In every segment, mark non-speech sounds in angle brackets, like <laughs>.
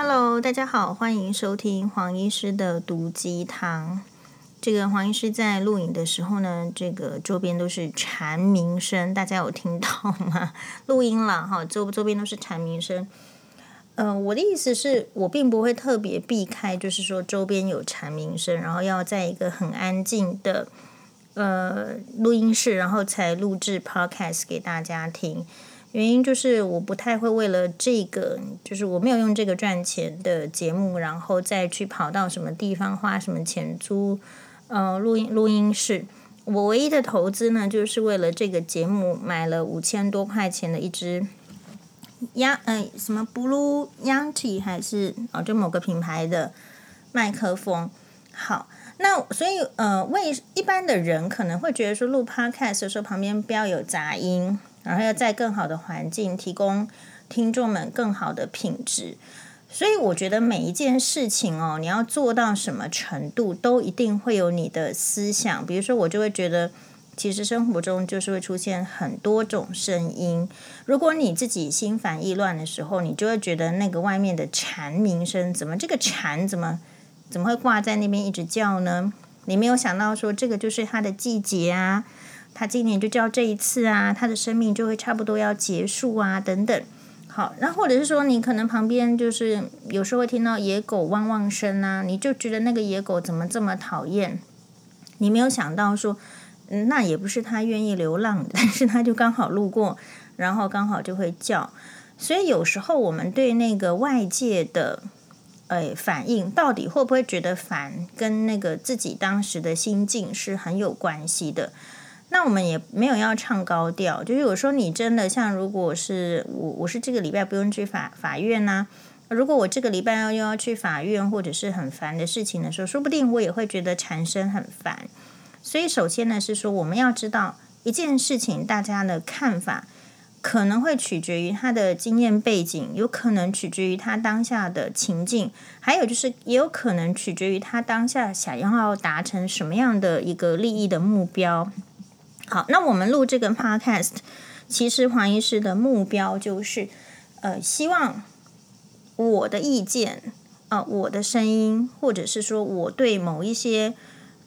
Hello，大家好，欢迎收听黄医师的毒鸡汤。这个黄医师在录影的时候呢，这个周边都是蝉鸣声，大家有听到吗？<laughs> 录音了哈，周周边都是蝉鸣声。呃，我的意思是我并不会特别避开，就是说周边有蝉鸣声，然后要在一个很安静的呃录音室，然后才录制 Podcast 给大家听。原因就是我不太会为了这个，就是我没有用这个赚钱的节目，然后再去跑到什么地方花什么钱租呃录音录音室。我唯一的投资呢，就是为了这个节目买了五千多块钱的一支央呃什么 Blue Yeti 还是、哦、就某个品牌的麦克风。好，那所以呃为一般的人可能会觉得说录 Podcast 的时候旁边不要有杂音。然后要在更好的环境提供听众们更好的品质，所以我觉得每一件事情哦，你要做到什么程度，都一定会有你的思想。比如说，我就会觉得，其实生活中就是会出现很多种声音。如果你自己心烦意乱的时候，你就会觉得那个外面的蝉鸣声，怎么这个蝉怎么怎么会挂在那边一直叫呢？你没有想到说，这个就是它的季节啊。他今年就叫这一次啊，他的生命就会差不多要结束啊，等等。好，那或者是说，你可能旁边就是有时候会听到野狗汪汪声啊，你就觉得那个野狗怎么这么讨厌？你没有想到说，嗯，那也不是他愿意流浪，<laughs> 但是他就刚好路过，然后刚好就会叫。所以有时候我们对那个外界的，哎，反应到底会不会觉得烦，跟那个自己当时的心境是很有关系的。那我们也没有要唱高调，就是有时候你真的像，如果是我，我是这个礼拜不用去法法院呐、如果我这个礼拜要又要去法院，或者是很烦的事情的时候，说不定我也会觉得缠身很烦。所以首先呢，是说我们要知道一件事情，大家的看法可能会取决于他的经验背景，有可能取决于他当下的情境，还有就是也有可能取决于他当下想要达成什么样的一个利益的目标。好，那我们录这个 podcast，其实黄医师的目标就是，呃，希望我的意见啊、呃，我的声音，或者是说我对某一些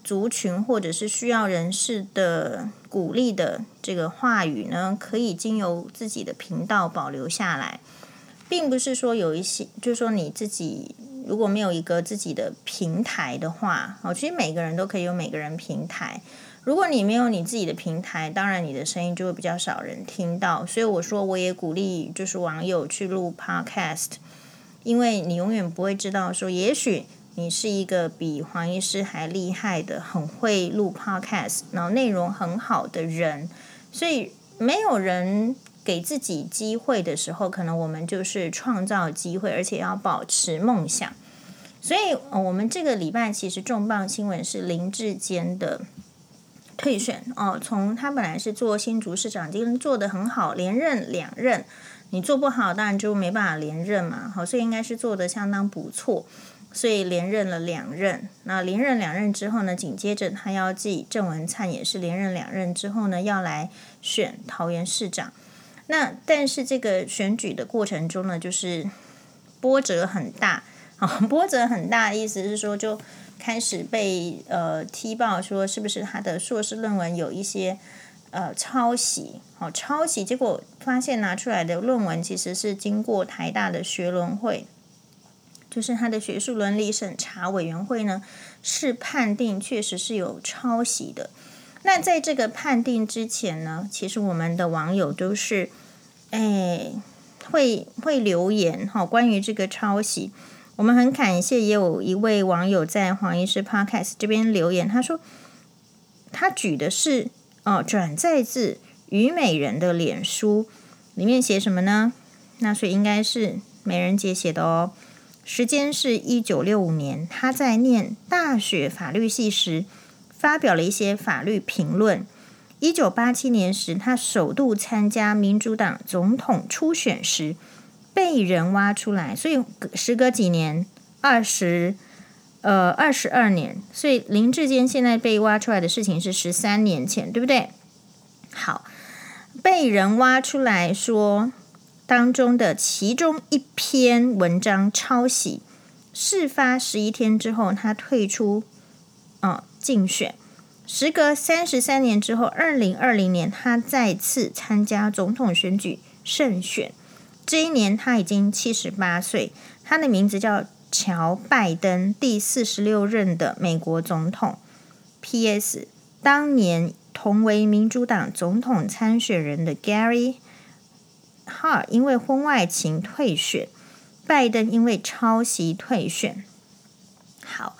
族群或者是需要人士的鼓励的这个话语呢，可以经由自己的频道保留下来，并不是说有一些，就是说你自己如果没有一个自己的平台的话，哦，其实每个人都可以有每个人平台。如果你没有你自己的平台，当然你的声音就会比较少人听到。所以我说，我也鼓励就是网友去录 Podcast，因为你永远不会知道说，也许你是一个比黄医师还厉害的、很会录 Podcast，然后内容很好的人。所以没有人给自己机会的时候，可能我们就是创造机会，而且要保持梦想。所以，我们这个礼拜其实重磅新闻是林志坚的。退选哦，从他本来是做新竹市长，今天做得很好，连任两任。你做不好，当然就没办法连任嘛。好，所以应该是做得相当不错，所以连任了两任。那连任两任之后呢，紧接着他要继郑文灿也是连任两任之后呢，要来选桃园市长。那但是这个选举的过程中呢，就是波折很大啊，波折很大，意思是说就。开始被呃踢爆说是不是他的硕士论文有一些呃抄袭？好、哦、抄袭，结果发现拿出来的论文其实是经过台大的学伦会，就是他的学术伦理审查委员会呢，是判定确实是有抄袭的。那在这个判定之前呢，其实我们的网友都是哎会会留言哈、关于这个抄袭。我们很感谢，也有一位网友在黄医师 Podcast 这边留言，他说他举的是哦转载自虞美人的脸书，里面写什么呢？那所以应该是美人姐写的哦。时间是一九六五年，他在念大学法律系时发表了一些法律评论。一九八七年时，他首度参加民主党总统初选时。被人挖出来，所以时隔几年，二十呃二十二年，所以林志坚现在被挖出来的事情是十三年前，对不对？好，被人挖出来说当中的其中一篇文章抄袭，事发十一天之后，他退出，哦，竞选。时隔三十三年之后，二零二零年，他再次参加总统选举胜选。这一年他已经七十八岁，他的名字叫乔拜登，第四十六任的美国总统。P.S. 当年同为民主党总统参选人的 Gary Hart 因为婚外情退选，拜登因为抄袭退选。好。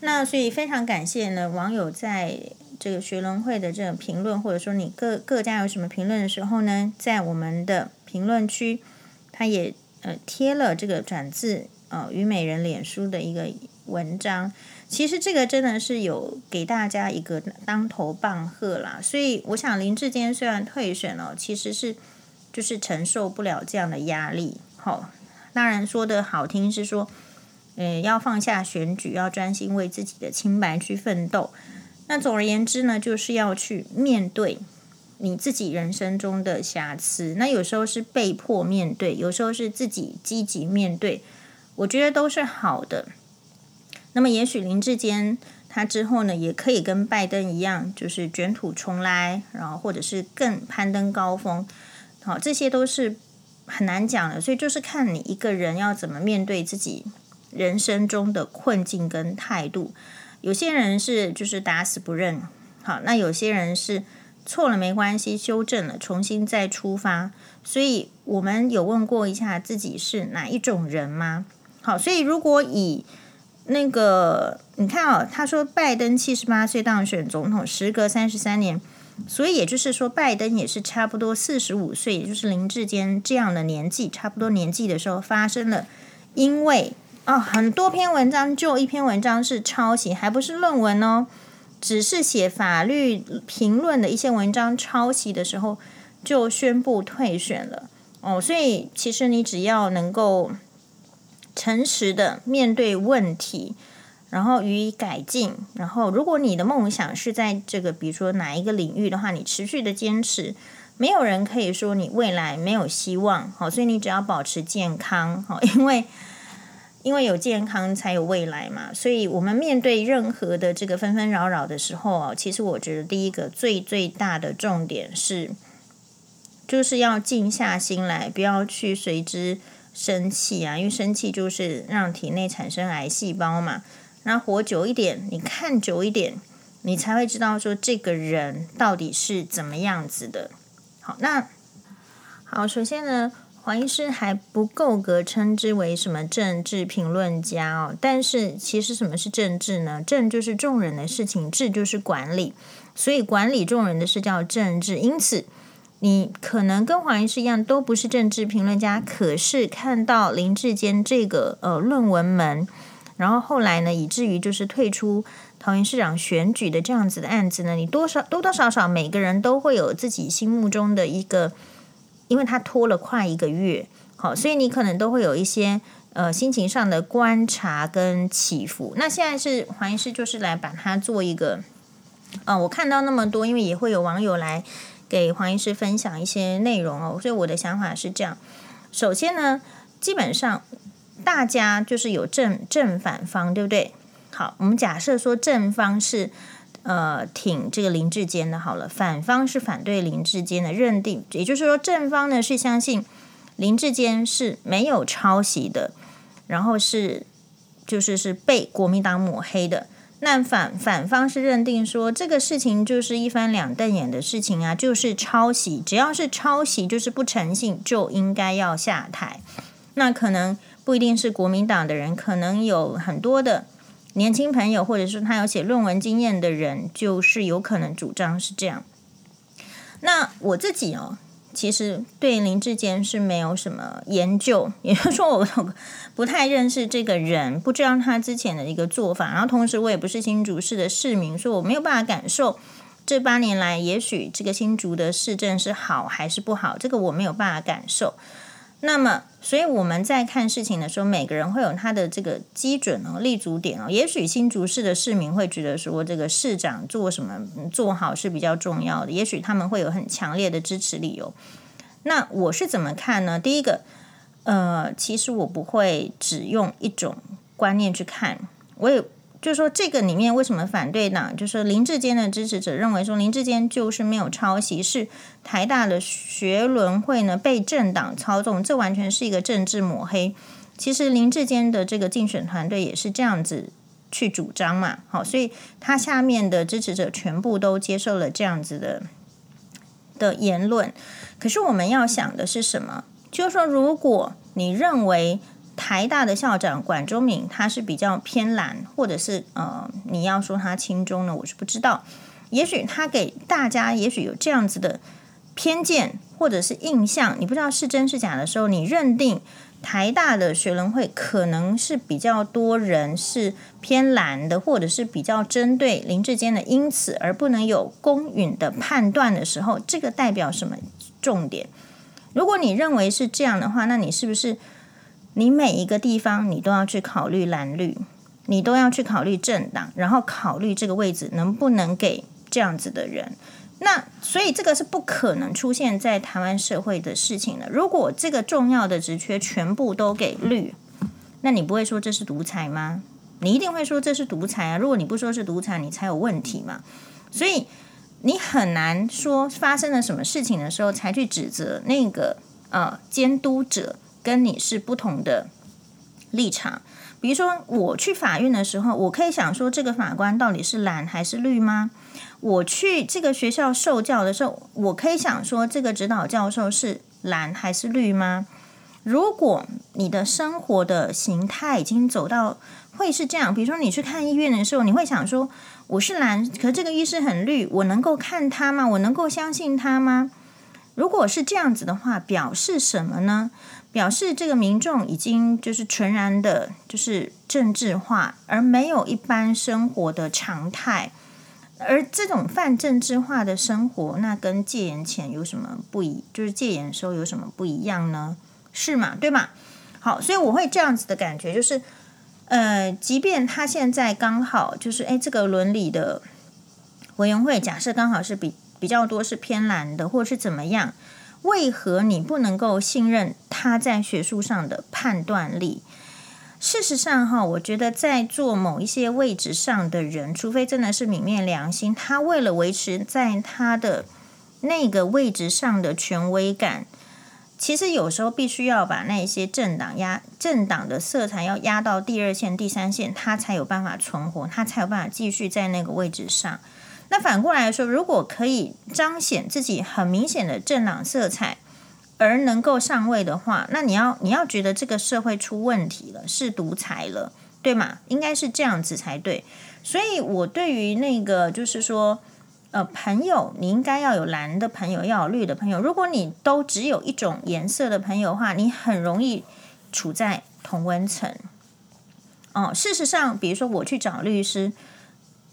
那所以非常感谢呢，网友在这个学伦会的这个评论，或者说你各各家有什么评论的时候呢，在我们的评论区，他也呃贴了这个转自呃虞美人脸书的一个文章。其实这个真的是有给大家一个当头棒喝啦。所以我想林志坚虽然退选了，其实是就是承受不了这样的压力。好、哦，当然说的好听是说。呃，要放下选举，要专心为自己的清白去奋斗。那总而言之呢，就是要去面对你自己人生中的瑕疵。那有时候是被迫面对，有时候是自己积极面对，我觉得都是好的。那么，也许林志坚他之后呢，也可以跟拜登一样，就是卷土重来，然后或者是更攀登高峰。好，这些都是很难讲的。所以，就是看你一个人要怎么面对自己。人生中的困境跟态度，有些人是就是打死不认，好，那有些人是错了没关系，修正了，重新再出发。所以我们有问过一下自己是哪一种人吗？好，所以如果以那个你看哦，他说拜登七十八岁当选总统，时隔三十三年，所以也就是说拜登也是差不多四十五岁，也就是林志坚这样的年纪，差不多年纪的时候发生了，因为。哦，很多篇文章，就一篇文章是抄袭，还不是论文哦，只是写法律评论的一些文章抄袭的时候，就宣布退选了。哦，所以其实你只要能够诚实的面对问题，然后予以改进，然后如果你的梦想是在这个，比如说哪一个领域的话，你持续的坚持，没有人可以说你未来没有希望。好，所以你只要保持健康，好，因为。因为有健康才有未来嘛，所以我们面对任何的这个纷纷扰扰的时候啊，其实我觉得第一个最最大的重点是，就是要静下心来，不要去随之生气啊，因为生气就是让体内产生癌细胞嘛。那活久一点，你看久一点，你才会知道说这个人到底是怎么样子的。好，那好，首先呢。黄医师还不够格称之为什么政治评论家哦，但是其实什么是政治呢？政就是众人的事情，治就是管理，所以管理众人的事叫政治。因此，你可能跟黄医师一样都不是政治评论家，可是看到林志坚这个呃论文门，然后后来呢，以至于就是退出桃园市长选举的这样子的案子呢，你多少多多少少每个人都会有自己心目中的一个。因为他拖了快一个月，好，所以你可能都会有一些呃心情上的观察跟起伏。那现在是黄医师就是来把它做一个，呃，我看到那么多，因为也会有网友来给黄医师分享一些内容哦，所以我的想法是这样：首先呢，基本上大家就是有正正反方，对不对？好，我们假设说正方是。呃，挺这个林志坚的，好了，反方是反对林志坚的认定，也就是说，正方呢是相信林志坚是没有抄袭的，然后是就是是被国民党抹黑的。那反反方是认定说这个事情就是一翻两瞪眼的事情啊，就是抄袭，只要是抄袭就是不诚信，就应该要下台。那可能不一定是国民党的人，可能有很多的。年轻朋友，或者是他有写论文经验的人，就是有可能主张是这样。那我自己哦，其实对林志坚是没有什么研究，<laughs> 也就是说，我 <laughs> 不太认识这个人，不知道他之前的一个做法。然后，同时我也不是新竹市的市民，所以我没有办法感受这八年来，也许这个新竹的市政是好还是不好，这个我没有办法感受。那么，所以我们在看事情的时候，每个人会有他的这个基准哦、立足点哦。也许新竹市的市民会觉得说，这个市长做什么做好是比较重要的，也许他们会有很强烈的支持理由。那我是怎么看呢？第一个，呃，其实我不会只用一种观念去看，我也。就是说，这个里面为什么反对呢？就是林志坚的支持者认为说，林志坚就是没有抄袭，是台大的学伦会呢被政党操纵，这完全是一个政治抹黑。其实林志坚的这个竞选团队也是这样子去主张嘛，好，所以他下面的支持者全部都接受了这样子的的言论。可是我们要想的是什么？就是说，如果你认为。台大的校长管中闵，他是比较偏蓝，或者是呃，你要说他亲中呢，我是不知道。也许他给大家，也许有这样子的偏见或者是印象，你不知道是真是假的时候，你认定台大的学伦会可能是比较多人是偏蓝的，或者是比较针对林志坚的，因此而不能有公允的判断的时候，这个代表什么重点？如果你认为是这样的话，那你是不是？你每一个地方，你都要去考虑蓝绿，你都要去考虑政党，然后考虑这个位置能不能给这样子的人。那所以这个是不可能出现在台湾社会的事情的。如果这个重要的职缺全部都给绿，那你不会说这是独裁吗？你一定会说这是独裁啊！如果你不说是独裁，你才有问题嘛。所以你很难说发生了什么事情的时候才去指责那个呃监督者。跟你是不同的立场，比如说我去法院的时候，我可以想说这个法官到底是蓝还是绿吗？我去这个学校受教的时候，我可以想说这个指导教授是蓝还是绿吗？如果你的生活的形态已经走到会是这样，比如说你去看医院的时候，你会想说我是蓝，可这个医师很绿，我能够看他吗？我能够相信他吗？如果是这样子的话，表示什么呢？表示这个民众已经就是纯然的，就是政治化，而没有一般生活的常态。而这种泛政治化的生活，那跟戒严前有什么不一？就是戒严时候有什么不一样呢？是吗？对吗？好，所以我会这样子的感觉，就是呃，即便他现在刚好就是哎，这个伦理的委员会假设刚好是比比较多是偏蓝的，或者是怎么样。为何你不能够信任他在学术上的判断力？事实上，哈，我觉得在做某一些位置上的人，除非真的是泯灭良心，他为了维持在他的那个位置上的权威感，其实有时候必须要把那些政党压政党的色彩要压到第二线、第三线，他才有办法存活，他才有办法继续在那个位置上。那反过来说，如果可以彰显自己很明显的政党色彩，而能够上位的话，那你要你要觉得这个社会出问题了，是独裁了，对吗？应该是这样子才对。所以我对于那个就是说，呃，朋友，你应该要有蓝的朋友，要有绿的朋友。如果你都只有一种颜色的朋友的话，你很容易处在同温层。哦，事实上，比如说我去找律师。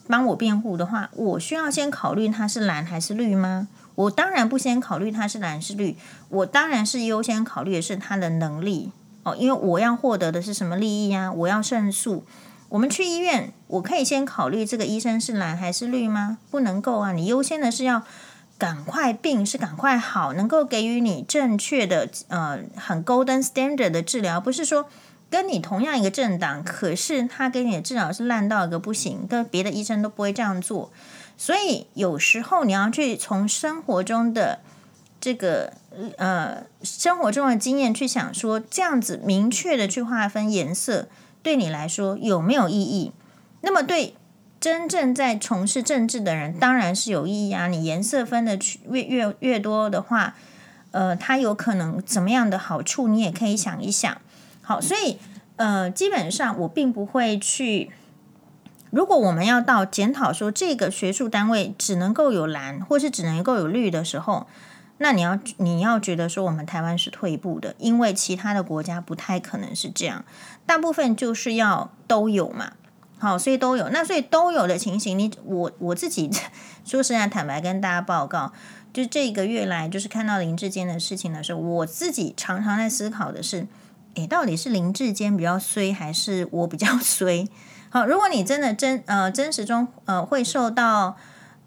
帮我辩护的话，我需要先考虑他是蓝还是绿吗？我当然不先考虑他是蓝是绿，我当然是优先考虑的是他的能力哦，因为我要获得的是什么利益啊？我要胜诉。我们去医院，我可以先考虑这个医生是蓝还是绿吗？不能够啊！你优先的是要赶快病，是赶快好，能够给予你正确的呃很 golden standard 的治疗，不是说。跟你同样一个政党，可是他给你的治疗是烂到一个不行，跟别的医生都不会这样做。所以有时候你要去从生活中的这个呃生活中的经验去想说，这样子明确的去划分颜色，对你来说有没有意义？那么对真正在从事政治的人，当然是有意义啊。你颜色分的越越越多的话，呃，它有可能怎么样的好处，你也可以想一想。好，所以呃，基本上我并不会去。如果我们要到检讨说这个学术单位只能够有蓝，或是只能够有绿的时候，那你要你要觉得说我们台湾是退步的，因为其他的国家不太可能是这样，大部分就是要都有嘛。好，所以都有，那所以都有的情形，你我我自己 <laughs> 说实在坦白跟大家报告，就这个月来就是看到林志坚的事情的时候，我自己常常在思考的是。诶，到底是林志坚比较衰，还是我比较 <laughs> 衰？好，如果你真的真呃真实中呃会受到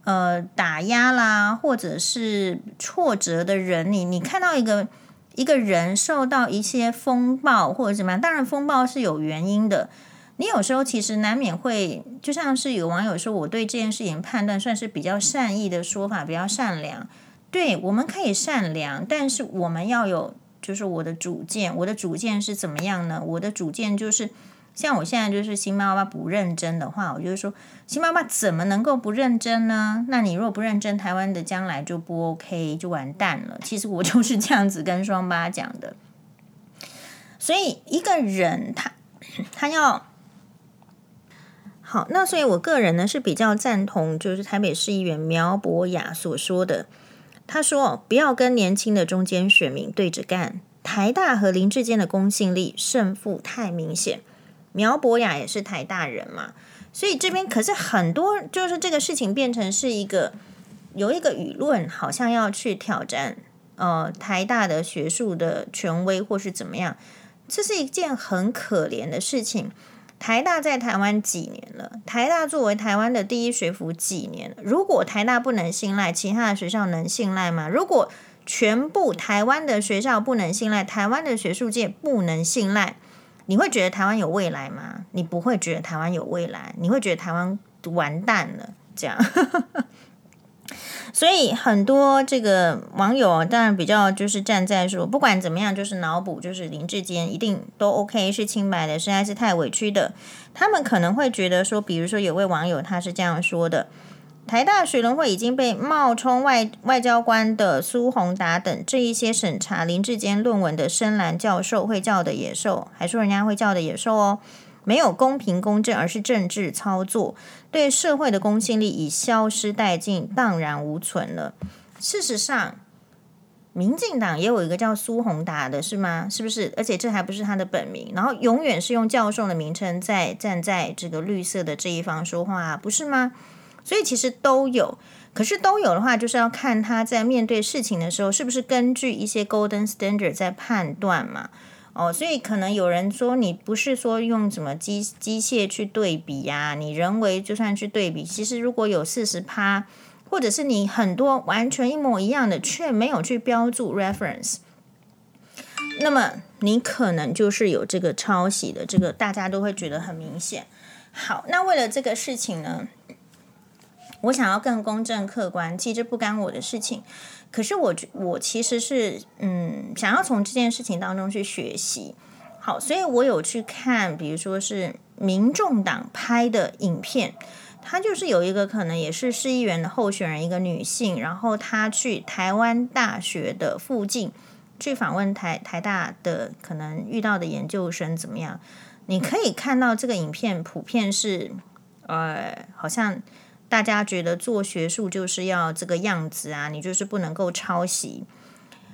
呃打压啦，或者是挫折的人，你你看到一个一个人受到一些风暴或者怎么样，当然风暴是有原因的。你有时候其实难免会，就像是有网友说，我对这件事情判断算是比较善意的说法，比较善良。对，我们可以善良，但是我们要有，就是我的主见。我的主见是怎么样呢？我的主见就是，像我现在就是新妈妈不认真的话，我就是说，新妈妈怎么能够不认真呢？那你若不认真，台湾的将来就不 OK，就完蛋了。其实我就 <laughs> 是这样子跟双八讲的。所以一个人他他要。好，那所以我个人呢是比较赞同，就是台北市议员苗博雅所说的。他说：“不要跟年轻的中间选民对着干，台大和林志坚的公信力胜负太明显。”苗博雅也是台大人嘛，所以这边可是很多，就是这个事情变成是一个有一个舆论，好像要去挑战呃台大的学术的权威，或是怎么样，这是一件很可怜的事情。台大在台湾几年了？台大作为台湾的第一学府几年了？如果台大不能信赖，其他的学校能信赖吗？如果全部台湾的学校不能信赖，台湾的学术界不能信赖，你会觉得台湾有未来吗？你不会觉得台湾有未来，你会觉得台湾完蛋了，这样。所以很多这个网友当然比较就是站在说，不管怎么样，就是脑补，就是林志坚一定都 OK 是清白的，实在是太委屈的。他们可能会觉得说，比如说有位网友他是这样说的：台大学伦会已经被冒充外外交官的苏宏达等这一些审查林志坚论文的深蓝教授会叫的野兽，还说人家会叫的野兽哦。没有公平公正，而是政治操作，对社会的公信力已消失殆尽，荡然无存了。事实上，民进党也有一个叫苏宏达的，是吗？是不是？而且这还不是他的本名，然后永远是用教授的名称在站在这个绿色的这一方说话，不是吗？所以其实都有，可是都有的话，就是要看他在面对事情的时候，是不是根据一些 golden standard 在判断嘛。哦，所以可能有人说，你不是说用什么机机械去对比呀、你人为就算去对比，其实如果有四十趴，或者是你很多完全一模一样的，却没有去标注 reference，那么你可能就是有这个抄袭的，这个大家都会觉得很明显。好，那为了这个事情呢，我想要更公正客观，其实不干我的事情。可是我我其实是嗯，想要从这件事情当中去学习，好，所以我有去看，比如说是民众党拍的影片，他就是有一个可能也是市议员的候选人，一个女性，然后她去台湾大学的附近去访问台台大的可能遇到的研究生怎么样？你可以看到这个影片普遍是呃，好像。大家觉得做学术就是要这个样子啊，你就是不能够抄袭。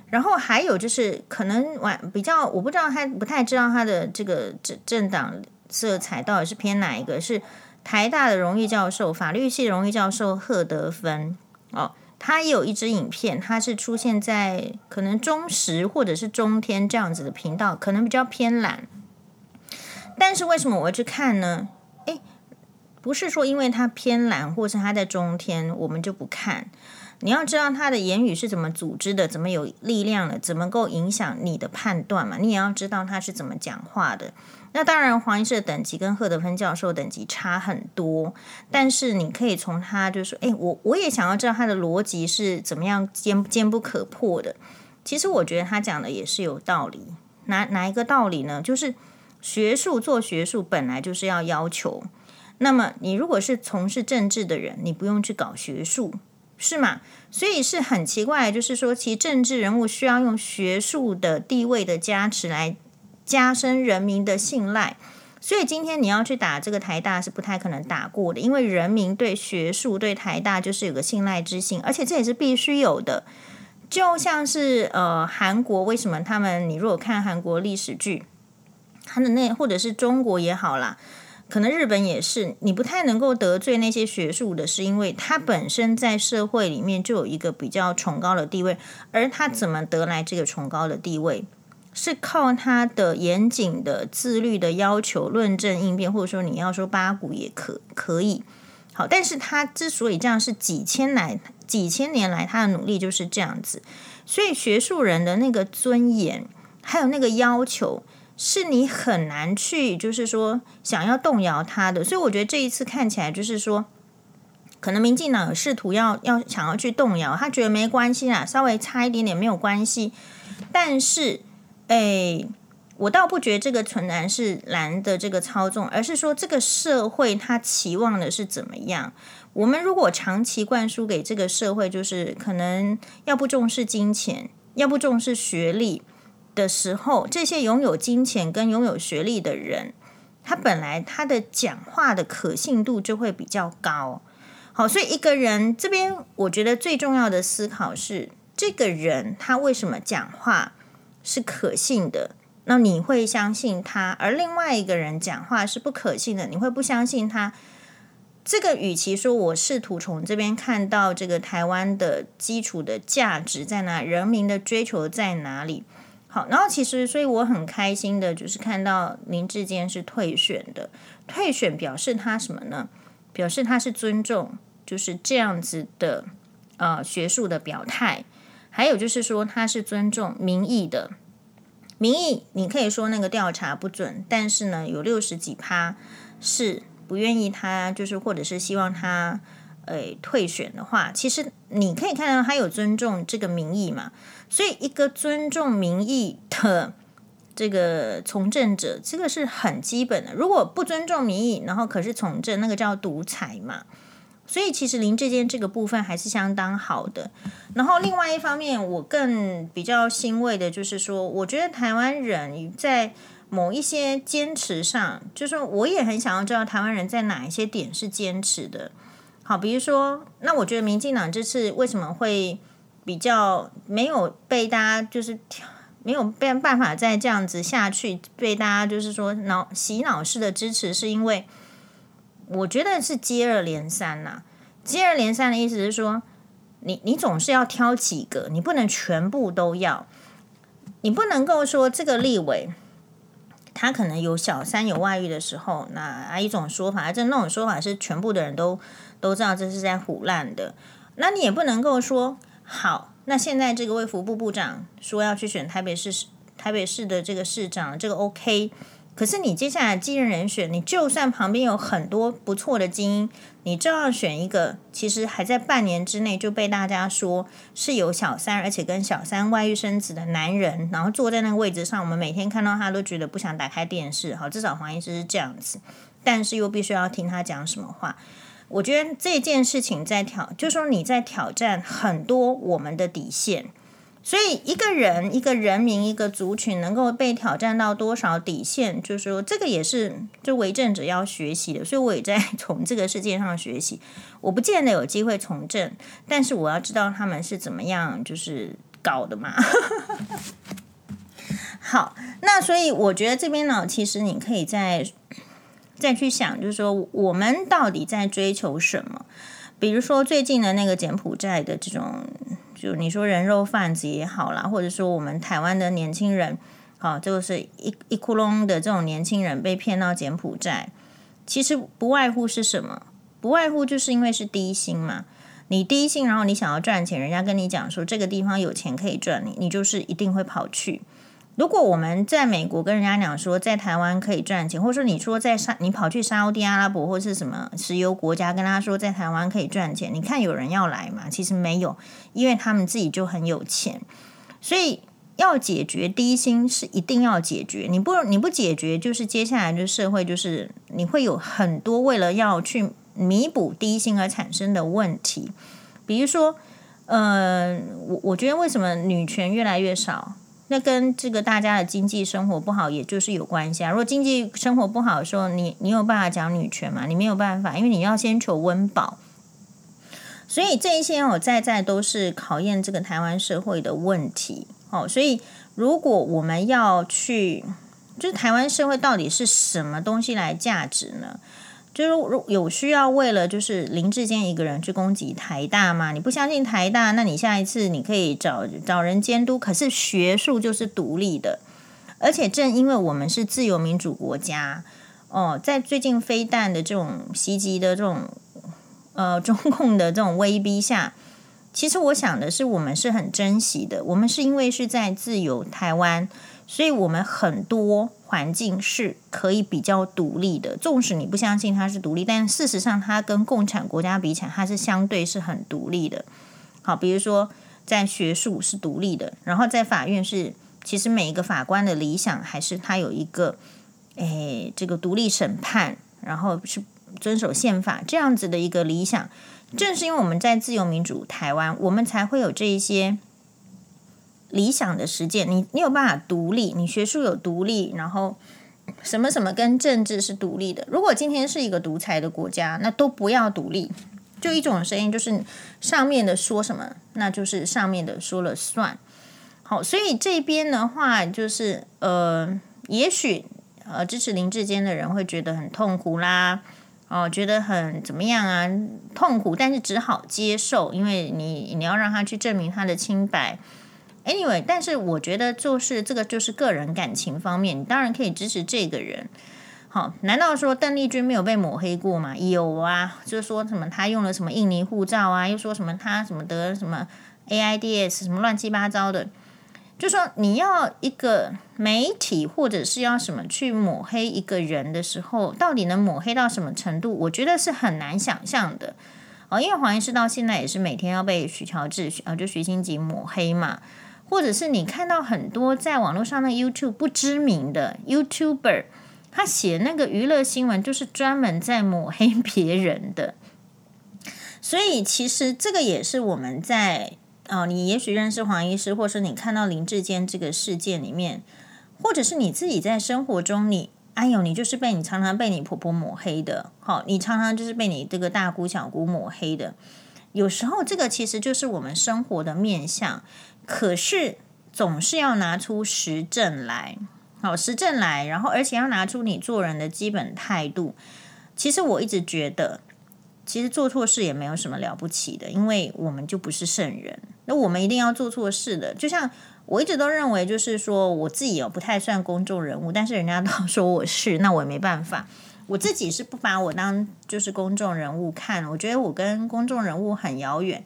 然后还有就是可能晚比较，我不知道他不太知道他的这个政政党色彩到底是偏哪一个。是台大的荣誉教授，法律系荣誉教授贺德芬哦，他也有一支影片，他是出现在可能中时或者是中天这样子的频道，可能比较偏蓝。但是为什么我会去看呢？不是说因为他偏蓝，或是他在中天，我们就不看。你要知道他的言语是怎么组织的，怎么有力量的，怎么够影响你的判断嘛？你也要知道他是怎么讲话的。那当然，黄医师的等级跟贺德芬教授等级差很多，但是你可以从他就说，哎，我我也想要知道他的逻辑是怎么样坚坚不可破的。其实我觉得他讲的也是有道理。哪哪一个道理呢？就是学术做学术本来就是要要求。那么，你如果是从事政治的人，你不用去搞学术，是吗？所以是很奇怪，就是说，其实政治人物需要用学术的地位的加持来加深人民的信赖。所以今天你要去打这个台大是不太可能打过的，因为人民对学术对台大就是有个信赖之心，而且这也是必须有的。就像是呃，韩国为什么他们，你如果看韩国历史剧，他的那或者是中国也好啦。可能日本也是，你不太能够得罪那些学术的，是因为他本身在社会里面就有一个比较崇高的地位，而他怎么得来这个崇高的地位，是靠他的严谨的自律的要求、论证应变，或者说你要说八股也可可以，好，但是他之所以这样，是几千来几千年来他的努力就是这样子，所以学术人的那个尊严，还有那个要求，是你很难去，就是说想要动摇他的。所以我觉得这一次看起来，就是说，可能民进党试图要要想要去动摇，他觉得没关系啦，稍微差一点点没有关系。但是，哎。我倒不觉得这个纯然是蓝的这个操纵，而是说这个社会他期望的是怎么样？我们如果长期灌输给这个社会，就是可能要不重视金钱，要不重视学历的时候，这些拥有金钱跟拥有学历的人，他本来他的讲话的可信度就会比较高。好，所以一个人这边，我觉得最重要的思考是，这个人他为什么讲话是可信的？那你会相信他，而另外一个人讲话是不可信的，你会不相信他。这个与其说我试图从这边看到这个台湾的基础的价值在哪，人民的追求在哪里。好，然后其实所以我很开心的就是看到林志坚是退选的，退选表示他什么呢？表示他是尊重就是这样子的呃学术的表态，还有就是说他是尊重民意的。民意，你可以说那个调查不准，但是呢，有六十几趴是不愿意他，就是或者是希望他，诶，退选的话，其实你可以看到他有尊重这个民意嘛。所以，一个尊重民意的这个从政者，这个是很基本的。如果不尊重民意，然后可是从政，那个叫独裁嘛。所以其实林志坚这个部分还是相当好的。然后另外一方面，我更比较欣慰的就是说，我觉得台湾人在某一些坚持上，就是我也很想要知道台湾人在哪一些点是坚持的。好，比如说，那我觉得民进党这次为什么会比较没有被大家就是没有办办法再这样子下去，被大家就是说脑洗脑式的支持，是因为。我觉得是接二连三呐、接二连三的意思是说，你你总是要挑几个，你不能全部都要，你不能够说这个立委他可能有小三有外遇的时候，那一种说法，这那种说法是全部的人都都知道这是在唬烂的，那你也不能够说好，那现在这个卫福部部长说要去选台北市台北市的这个市长，这个 OK。可是你接下来继任人选，你就算旁边有很多不错的精英，你照样选一个，其实还在半年之内就被大家说是有小三，而且跟小三外遇生子的男人，然后坐在那个位置上，我们每天看到他都觉得不想打开电视。好，至少黄医师是这样子，但是又必须要听他讲什么话。我觉得这件事情在挑，就是说你在挑战很多我们的底线。所以，一个人、一个人民、一个族群能够被挑战到多少底线，就是说，这个也是就为政者要学习的。所以，我也在从这个世界上学习。我不见得有机会从政，但是我要知道他们是怎么样就是搞的嘛。<laughs> 好，那所以我觉得这边呢，其实你可以在再去想，就是说我们到底在追求什么？比如说最近的那个柬埔寨的这种。就你说人肉贩子也好啦，或者说我们台湾的年轻人，好，就是一一窟窿的这种年轻人被骗到柬埔寨，其实不外乎是什么？不外乎就是因为是低薪嘛。你低薪，然后你想要赚钱，人家跟你讲说这个地方有钱可以赚你，你就是一定会跑去。如果我们在美国跟人家讲说在台湾可以赚钱，或者说你说在沙你跑去沙乌地阿拉伯或是什么石油国家跟他说在台湾可以赚钱，你看有人要来吗？其实没有，因为他们自己就很有钱，所以要解决低薪是一定要解决。你不你不解决，就是接下来就社会就是你会有很多为了要去弥补低薪而产生的问题，比如说，呃，我我觉得为什么女权越来越少？那跟这个大家的经济生活不好，也就是有关系啊。如果经济生活不好的时候，你你有办法讲女权吗？你没有办法，因为你要先求温饱。所以这一些我在在都是考验这个台湾社会的问题。哦，所以如果我们要去，就是台湾社会到底是什么东西来价值呢？就是如有需要为了就是林志坚一个人去攻击台大吗？你不相信台大，那你下一次你可以找找人监督。可是学术就是独立的，而且正因为我们是自由民主国家，哦，在最近飞弹的这种袭击的这种呃中共的这种威逼下，其实我想的是，我们是很珍惜的。我们是因为是在自由台湾，所以我们很多环境是可以比较独立的。纵使你不相信它是独立，但事实上它跟共产国家比起来，它是相对是很独立的。好，比如说在学术是独立的，然后在法院是，其实每一个法官的理想还是他有一个，诶，这个独立审判，然后是遵守宪法这样子的一个理想。正是因为我们在自由民主台湾，我们才会有这一些理想的实践。你你有办法独立，你学术有独立，然后什么什么跟政治是独立的。如果今天是一个独裁的国家，那都不要独立。就一种声音，就是上面的说什么，那就是上面的说了算。好，所以这边的话，就是呃，也许呃支持林志坚的人会觉得很痛苦啦，哦、觉得很怎么样啊，痛苦，但是只好接受，因为你你要让他去证明他的清白。Anyway，但是我觉得就是这个就是个人感情方面，你当然可以支持这个人。好，难道说邓丽君没有被抹黑过吗？有啊，就是说什么他用了什么印尼护照啊，又说什么他什么得什么 AIDS 什么乱七八糟的，就说你要一个媒体或者是要什么去抹黑一个人的时候，到底能抹黑到什么程度？我觉得是很难想象的。哦，因为黄医师到现在也是每天要被徐乔治啊，就徐新吉抹黑嘛，或者是你看到很多在网络上的 YouTube 不知名的 YouTuber。他写那个娱乐新闻，就是专门在抹黑别人的，所以其实这个也是我们在哦，你也许认识黄医师，或是你看到林志坚这个事件里面，或者是你自己在生活中你，你哎呦，你就是被你常常被你婆婆抹黑的，好，你常常就是被你这个大姑小姑抹黑的，有时候这个其实就是我们生活的面相，可是总是要拿出实证来。好，实证来，然后而且要拿出你做人的基本态度。其实我一直觉得，其实做错事也没有什么了不起的，因为我们就不是圣人。那我们一定要做错事的。就像我一直都认为，就是说我自己哦不太算公众人物，但是人家都说我是，那我也没办法。我自己是不把我当就是公众人物看，我觉得我跟公众人物很遥远。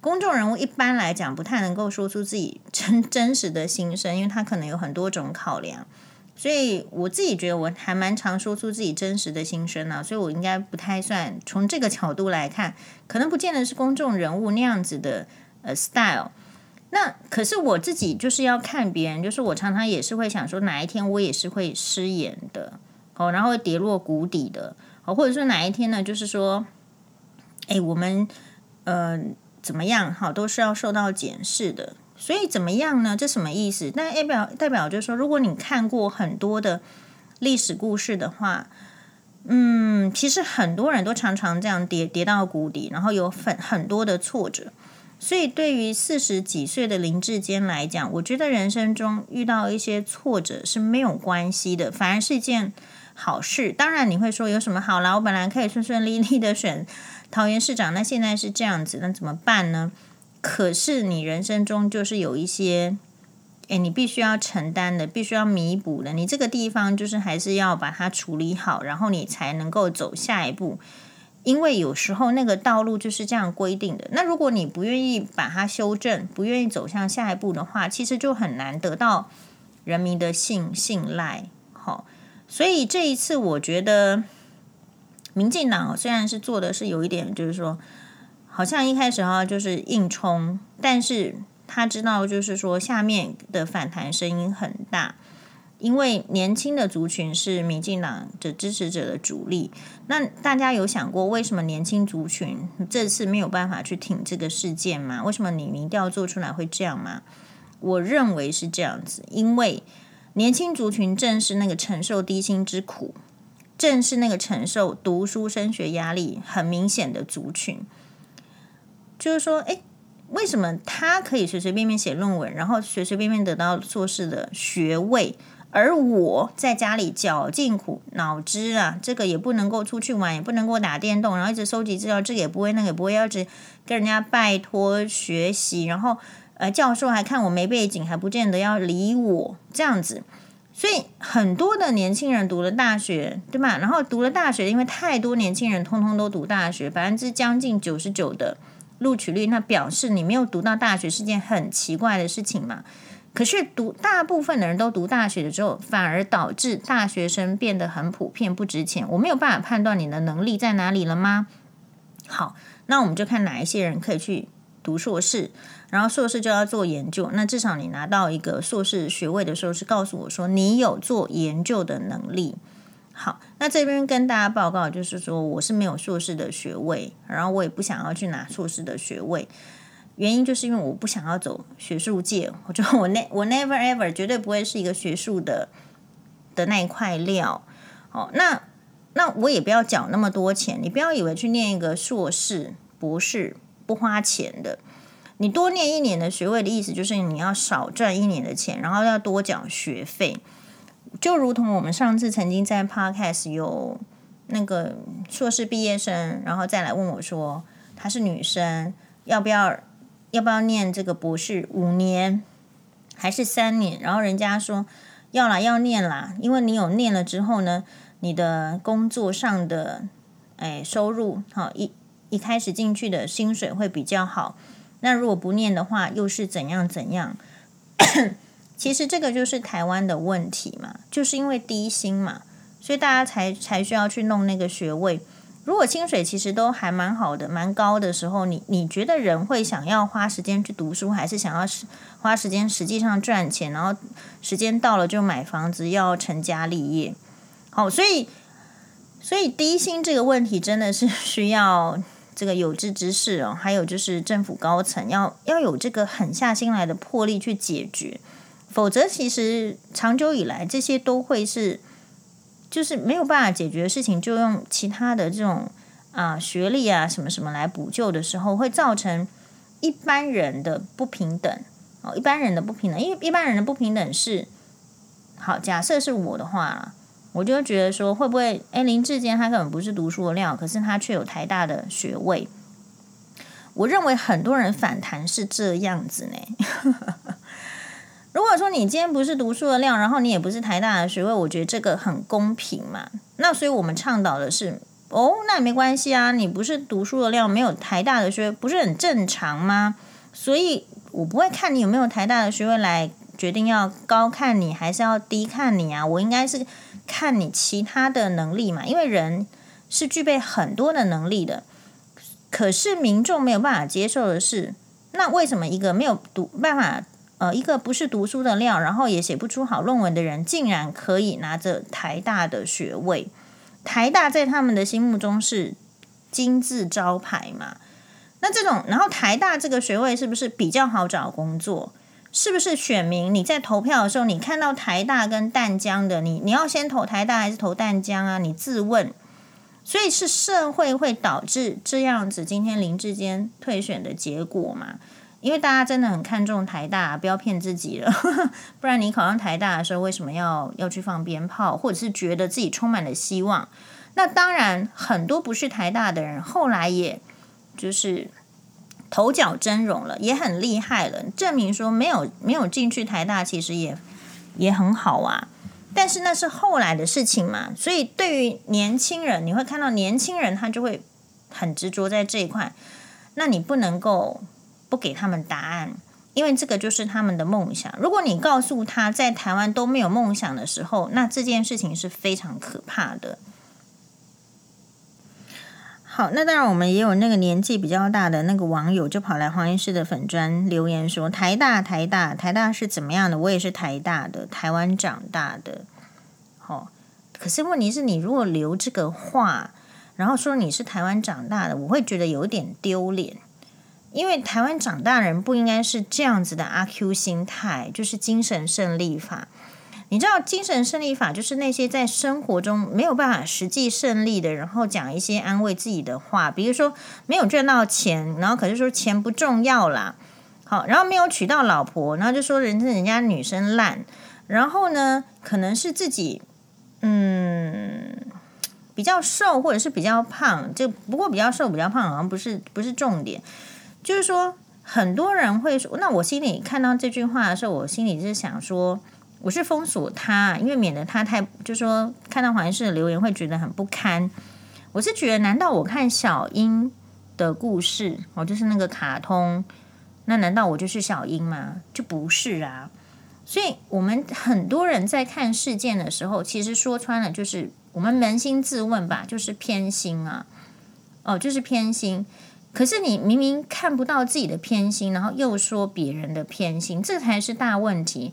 公众人物一般来讲不太能够说出自己真 <laughs> 真实的心声，因为他可能有很多种考量，所以我自己觉得我还蛮常说出自己真实的心声呢，所以我应该不太算从这个角度来看，可能不见得是公众人物那样子的呃 style。那可是我自己就是要看别人，就是我常常也是会想说，哪一天我也是会失言的哦，然后跌落谷底的哦，或者说哪一天呢，就是说，哎，我们呃。怎么样？好，都是要受到检视的。所以怎么样呢？这什么意思？那代表代表就是说，如果你看过很多的历史故事的话，嗯，其实很多人都常常这样跌跌到谷底，然后有很很多的挫折。所以对于四十几岁的林志坚来讲，我觉得人生中遇到一些挫折是没有关系的，反而是一件好事。当然你会说有什么好啦？我本来可以顺顺利利的选。桃园市长，那现在是这样子，那怎么办呢？可是你人生中就是有一些，诶，你必须要承担的，必须要弥补的。你这个地方就是还是要把它处理好，然后你才能够走下一步。因为有时候那个道路就是这样规定的。那如果你不愿意把它修正，不愿意走向下一步的话，其实就很难得到人民的信信赖。好，所以这一次我觉得。民进党虽然是做的是有一点，就是说，好像一开始哈就是硬冲，但是他知道就是说下面的反弹声音很大，因为年轻的族群是民进党的支持者的主力。那大家有想过，为什么年轻族群这次没有办法去挺这个事件吗？为什么你民调做出来会这样吗？我认为是这样子，因为年轻族群正是那个承受低薪之苦。正是那个承受读书升学压力很明显的族群，就是说，诶，为什么他可以随随便便写论文，然后随随便便得到硕士的学位，而我在家里绞尽苦脑汁啊，这个也不能够出去玩，也不能够打电动，然后一直收集资料，这个也不会，那个也不会，要一直跟人家拜托学习，然后呃，教授还看我没背景，还不见得要理我这样子。所以很多的年轻人读了大学，对吧？然后读了大学，因为太多年轻人通通都读大学，百分之将近九十九的录取率，那表示你没有读到大学是件很奇怪的事情嘛。可是读大部分的人都读大学的时候，反而导致大学生变得很普遍不值钱。我没有办法判断你的能力在哪里了吗？好，那我们就看哪一些人可以去读硕士，然后硕士就要做研究。那至少你拿到一个硕士学位的时候，是告诉我说你有做研究的能力。好，那这边跟大家报告就是说，我是没有硕士的学位，然后我也不想要去拿硕士的学位。原因就是因为我不想要走学术界，我觉得我那我 never ever 绝对不会是一个学术的的那一块料。哦，那那我也不要缴那么多钱，你不要以为去念一个硕士、博士不花钱的。你多念一年的学位的意思就是你要少赚一年的钱，然后要多缴学费。就如同我们上次曾经在 podcast 有那个硕士毕业生，然后再来问我说她是女生，要不要？要不要念这个博士五年还是三年？然后人家说要啦，要念啦，因为你有念了之后呢，你的工作上的哎收入好一一开始进去的薪水会比较好。那如果不念的话，又是怎样怎样？<coughs> 其实这个就是台湾的问题嘛，就是因为低薪嘛，所以大家才才需要去弄那个学位。如果薪水其实都还蛮好的，蛮高的时候，你你觉得人会想要花时间去读书，还是想要花时间实际上赚钱，然后时间到了就买房子，要成家立业？好，所以所以低薪这个问题真的是需要这个有志之士哦，还有就是政府高层要要有这个狠下心来的魄力去解决，否则其实长久以来这些都会是。就是没有办法解决的事情，就用其他的这种啊学历啊什么什么来补救的时候，会造成一般人的不平等哦。一般人的不平等，因为一般人的不平等是好。假设是我的话，我就觉得说，会不会哎林志坚他根本不是读书的料，可是他却有台大的学位？我认为很多人反弹是这样子呢。<laughs> 如果说你今天不是读书的料，然后你也不是台大的学位，我觉得这个很公平嘛。那所以我们倡导的是，哦，那也没关系啊，你不是读书的料，没有台大的学位，不是很正常吗？所以我不会看你有没有台大的学位来决定要高看你还是要低看你啊。我应该是看你其他的能力嘛，因为人是具备很多的能力的。可是民众没有办法接受的是，那为什么一个没有读办法？呃，一个不是读书的料，然后也写不出好论文的人，竟然可以拿着台大的学位。台大在他们的心目中是金字招牌嘛？那这种，然后台大这个学位是不是比较好找工作？是不是选民你在投票的时候，你看到台大跟淡江的，你你要先投台大还是投淡江啊？你自问。所以是社会会导致这样子，今天林志坚退选的结果嘛？因为大家真的很看重台大，不要骗自己了，<laughs> 不然你考上台大的时候，为什么要要去放鞭炮，或者是觉得自己充满了希望？那当然，很多不是台大的人，后来也就是头角峥嵘了，也很厉害了，证明说没有没有进去台大，其实也也很好啊。但是那是后来的事情嘛，所以对于年轻人，你会看到年轻人他就会很执着在这一块，那你不能够。不给他们答案，因为这个就是他们的梦想。如果你告诉他在台湾都没有梦想的时候，那这件事情是非常可怕的。好，那当然我们也有那个年纪比较大的那个网友，就跑来黄医师的粉砖留言说：“台大，台大，台大是怎么样的？我也是台大的，台湾长大的。”好，可是问题是你如果留这个话，然后说你是台湾长大的，我会觉得有点丢脸。因为台湾长大人不应该是这样子的阿 Q 心态，就是精神胜利法。你知道精神胜利法就是那些在生活中没有办法实际胜利的，然后讲一些安慰自己的话，比如说没有赚到钱，然后可是说钱不重要啦，好，然后没有娶到老婆，然后就说人家人家女生烂，然后呢，可能是自己嗯比较瘦或者是比较胖，就不过比较瘦比较胖好像不是不是重点。就是说，很多人会说，那我心里看到这句话的时候，我心里是想说，我是封锁他，因为免得他太就说看到黄医师的留言会觉得很不堪。我是觉得，难道我看小英的故事，哦，就是那个卡通，那难道我就是小英吗？就不是啊。所以，我们很多人在看事件的时候，其实说穿了就是我们扪心自问吧，就是偏心啊，哦，就是偏心。可是你明明看不到自己的偏心，然后又说别人的偏心，这才是大问题。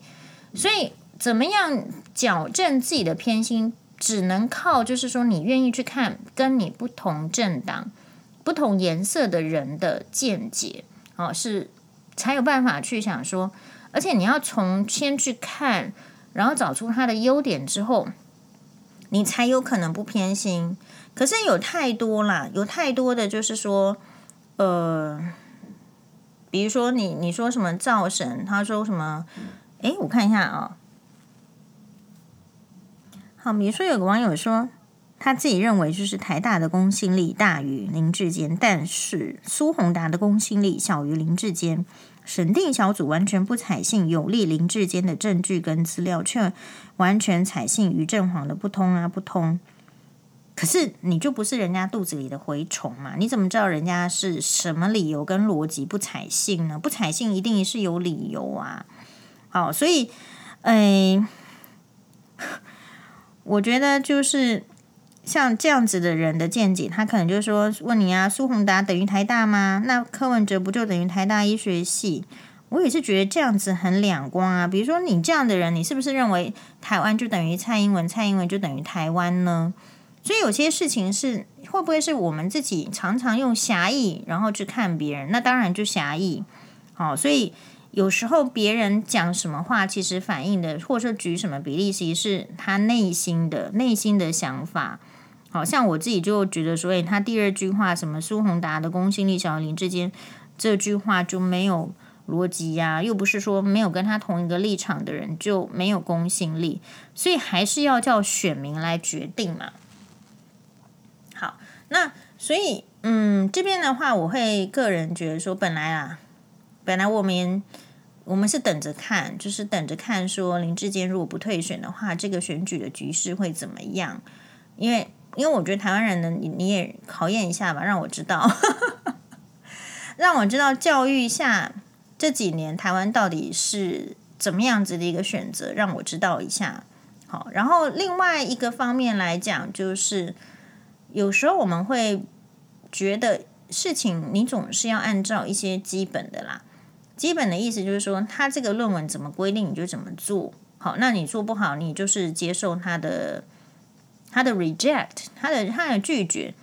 所以，怎么样矫正自己的偏心，只能靠就是说，你愿意去看跟你不同政党、不同颜色的人的见解，哦，是才有办法去想说，而且你要从先去看，然后找出他的优点之后，你才有可能不偏心。可是有太多啦，有太多的就是说，呃，比如说你你说什么造神，他说什么？哎，我看一下啊、好，比如说有个网友说，他自己认为就是台大的公信力大于林志坚，但是苏宏达的公信力小于林志坚。审定小组完全不采信有利林志坚的证据跟资料，却完全采信于正煌的不通啊不通。可是你就不是人家肚子里的蛔虫嘛？你怎么知道人家是什么理由跟逻辑不采信呢？不采信一定是有理由啊。好，所以，哎，<laughs> 我觉得就是像这样子的人的见解，他可能就是说，问你啊，苏宏达等于台大吗？那柯文哲不就等于台大医学系？我也是觉得这样子很两光啊。比如说你这样的人，你是不是认为台湾就等于蔡英文，蔡英文就等于台湾呢？所以有些事情是会不会是我们自己常常用狭义，然后去看别人？那当然就狭义。好，所以。有时候别人讲什么话，其实反映的，或者说举什么比例，其实是他内心的内心的想法。好像我自己就觉得说，诶，他第二句话什么苏宏达的公信力小于林之间，这句话就没有逻辑呀，又不是说没有跟他同一个立场的人就没有公信力，所以还是要叫选民来决定嘛。好，那所以嗯，这边的话，我会个人觉得说，本来啊，本来我们。我们是等着看，就是等着看，说林志坚如果不退选的话，这个选举的局势会怎么样？因为，因为我觉得台湾人呢，你你也考验一下吧，让我知道，<laughs> 让我知道教育一下这几年台湾到底是怎么样子的一个选择，让我知道一下。好，然后另外一个方面来讲，就是有时候我们会觉得事情你总是要按照一些基本的啦。基本的意思就是说，他这个论文怎么规定你就怎么做好。那你做不好，你就是接受他的他的 reject，他的他的拒绝，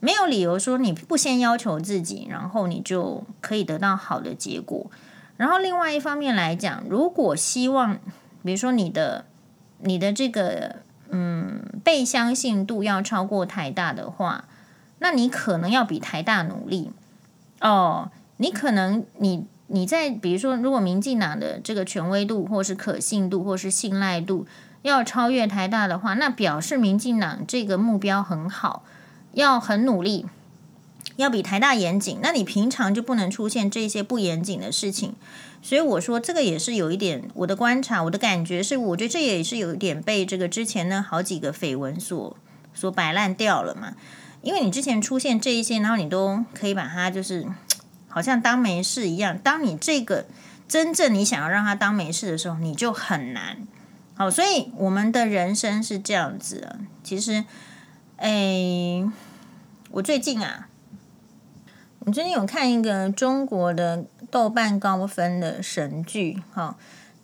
没有理由说你不先要求自己，然后你就可以得到好的结果。然后另外一方面来讲，如果希望，比如说你的你的这个嗯被相信度要超过台大的话，那你可能要比台大努力哦。你可能你。你在比如说，如果民进党的这个权威度，或是可信度，或是信赖度要超越台大的话，那表示民进党这个目标很好，要很努力，要比台大严谨。那你平常就不能出现这些不严谨的事情。所以我说这个也是有一点我的观察，我的感觉是，我觉得这也是有一点被这个之前的好几个绯闻所所摆烂掉了嘛。因为你之前出现这一些，然后你都可以把它就是。好像当没事一样。当你这个真正你想要让他当没事的时候，你就很难。好，所以我们的人生是这样子的。其实，诶，我最近啊，我最近有看一个中国的豆瓣高分的神剧。哈，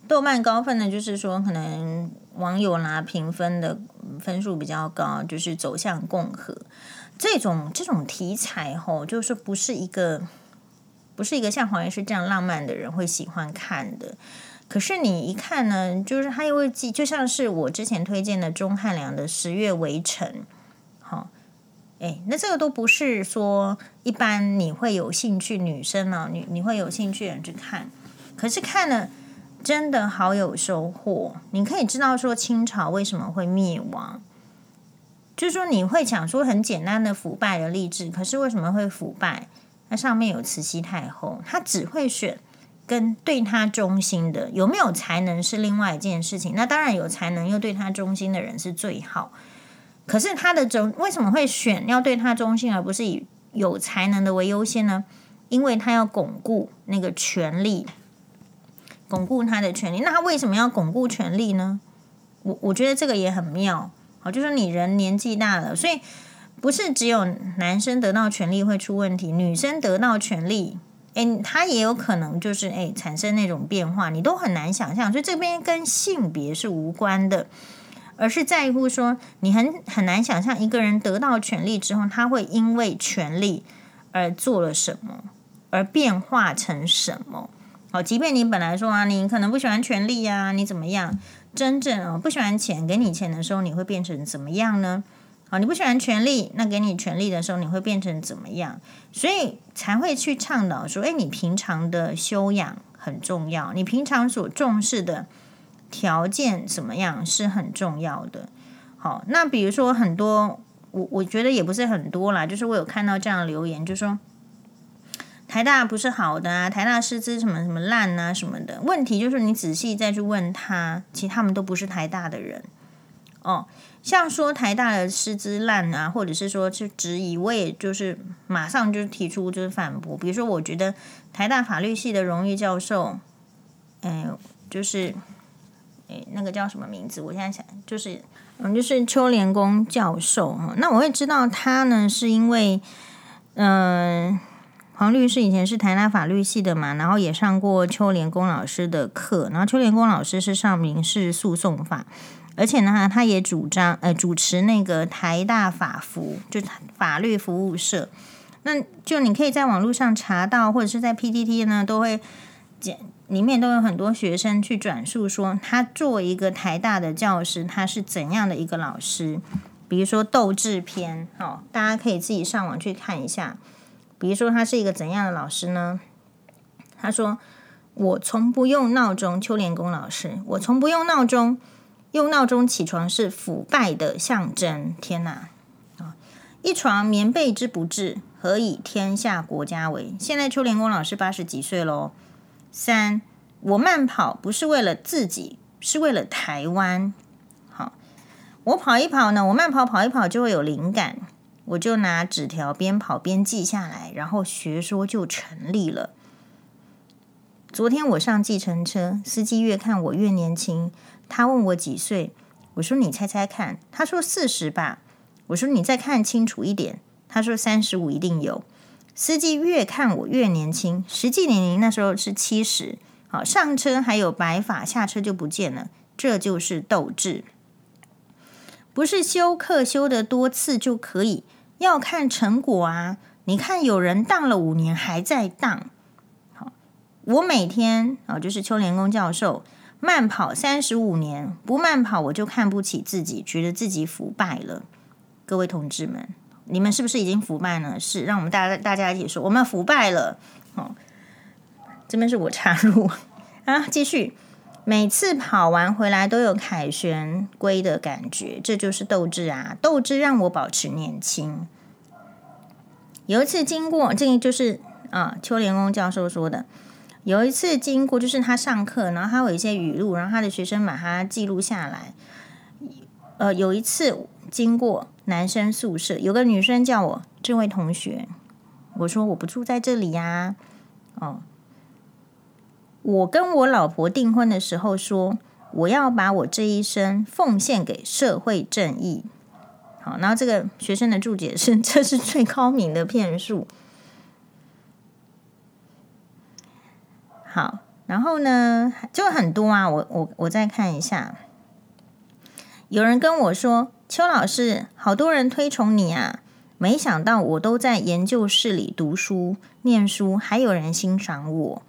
豆瓣高分呢，就是说可能网友拿评分的分数比较高，就是走向共和这种这种题材。吼，就是不是一个。不是一个像黄医师这样浪漫的人会喜欢看的，可是你一看呢，就是他又会记，就像是我之前推荐的钟汉良的《十月围城》。好，哎，那这个都不是说一般你会有兴趣女生呢、啊，你你会有兴趣的人去看，可是看了真的好有收获。你可以知道说清朝为什么会灭亡，就是说你会讲说很简单的腐败的励志，可是为什么会腐败？那上面有慈禧太后，她只会选跟对他忠心的，有没有才能是另外一件事情。那当然有才能又对他忠心的人是最好。可是他的忠为什么会选要对他忠心，而不是以有才能的为优先呢？因为他要巩固那个权力，巩固他的权力。那他为什么要巩固权力呢？我我觉得这个也很妙。好，就是你人年纪大了，所以不是只有男生得到权力会出问题，女生得到权力。诶，他也有可能就是诶产生那种变化，你都很难想象。所以这边跟性别是无关的，而是在乎说你很很难想象一个人得到权力之后，他会因为权力而做了什么，而变化成什么。好，即便你本来说啊，你可能不喜欢权力呀，你怎么样？真正啊不喜欢钱，给你钱的时候，你会变成怎么样呢？好，你不喜欢权力，那给你权力的时候，你会变成怎么样？所以才会去倡导说，诶，你平常的修养很重要，你平常所重视的条件怎么样是很重要的。好，那比如说很多，我我觉得也不是很多啦，就是我有看到这样留言，就说台大不是好的啊，台大师资什么什么烂啊什么的。问题就是你仔细再去问他，其实他们都不是台大的人哦。像说台大的师资烂啊，或者是说去质疑，我也就是马上就提出就是反驳。比如说，我觉得台大法律系的荣誉教授，嗯、呃，就是，诶，那个叫什么名字？我现在想，就是，嗯，就是邱连功教授。那我会知道他呢，是因为，嗯、黄律师以前是台大法律系的嘛，然后也上过邱连功老师的课，然后邱连功老师是上民事诉讼法。而且呢，他也主张呃主持那个台大法服，就法律服务社。那就你可以在网络上查到，或者是在 PTT 呢，都会简里面都有很多学生去转述说，他作为一个台大的教师，他是怎样的一个老师。比如说斗智篇，哦，大家可以自己上网去看一下。比如说他是一个怎样的老师呢？他说：“我从不用闹钟。”邱连功老师，我从不用闹钟。用闹钟起床是腐败的象征。天哪！啊，一床棉被之不治，何以天下国家为？现在邱连功老师八十几岁喽。三，我慢跑不是为了自己，是为了台湾。好，我跑一跑呢，我慢跑跑一跑就会有灵感，我就拿纸条边跑边记下来，然后学说就成立了。昨天我上计程车，司机越看我越年轻。他问我几岁，我说你猜猜看，他说四十吧，我说你再看清楚一点，他说三十五一定有。司机越看我越年轻，实际年龄那时候是七十。好，上车还有白发，下车就不见了，这就是斗志。不是修课修的多次就可以，要看成果啊！你看有人当了五年还在当。好，我每天啊，就是邱连功教授。慢跑三十五年，不慢跑我就看不起自己，觉得自己腐败了。各位同志们，你们是不是已经腐败了？是，让我们大家大家一起说，我们腐败了。哦，这边是我插入 <laughs> 啊，继续。每次跑完回来都有凯旋归的感觉，这就是斗志啊！斗志让我保持年轻。有一次经过，这个就是啊，邱连功教授说的。有一次经过，就是他上课，然后他有一些语录，然后他的学生把它记录下来。呃，有一次经过男生宿舍，有个女生叫我这位同学，我说我不住在这里呀。哦，我跟我老婆订婚的时候说，我要把我这一生奉献给社会正义。好，然后这个学生的注解是：这是最高明的骗术。好，然后呢，就很多啊。我我我再看一下，有人跟我说：“邱老师，好多人推崇你啊！”没想到我都在研究室里读书、念书，还有人欣赏我。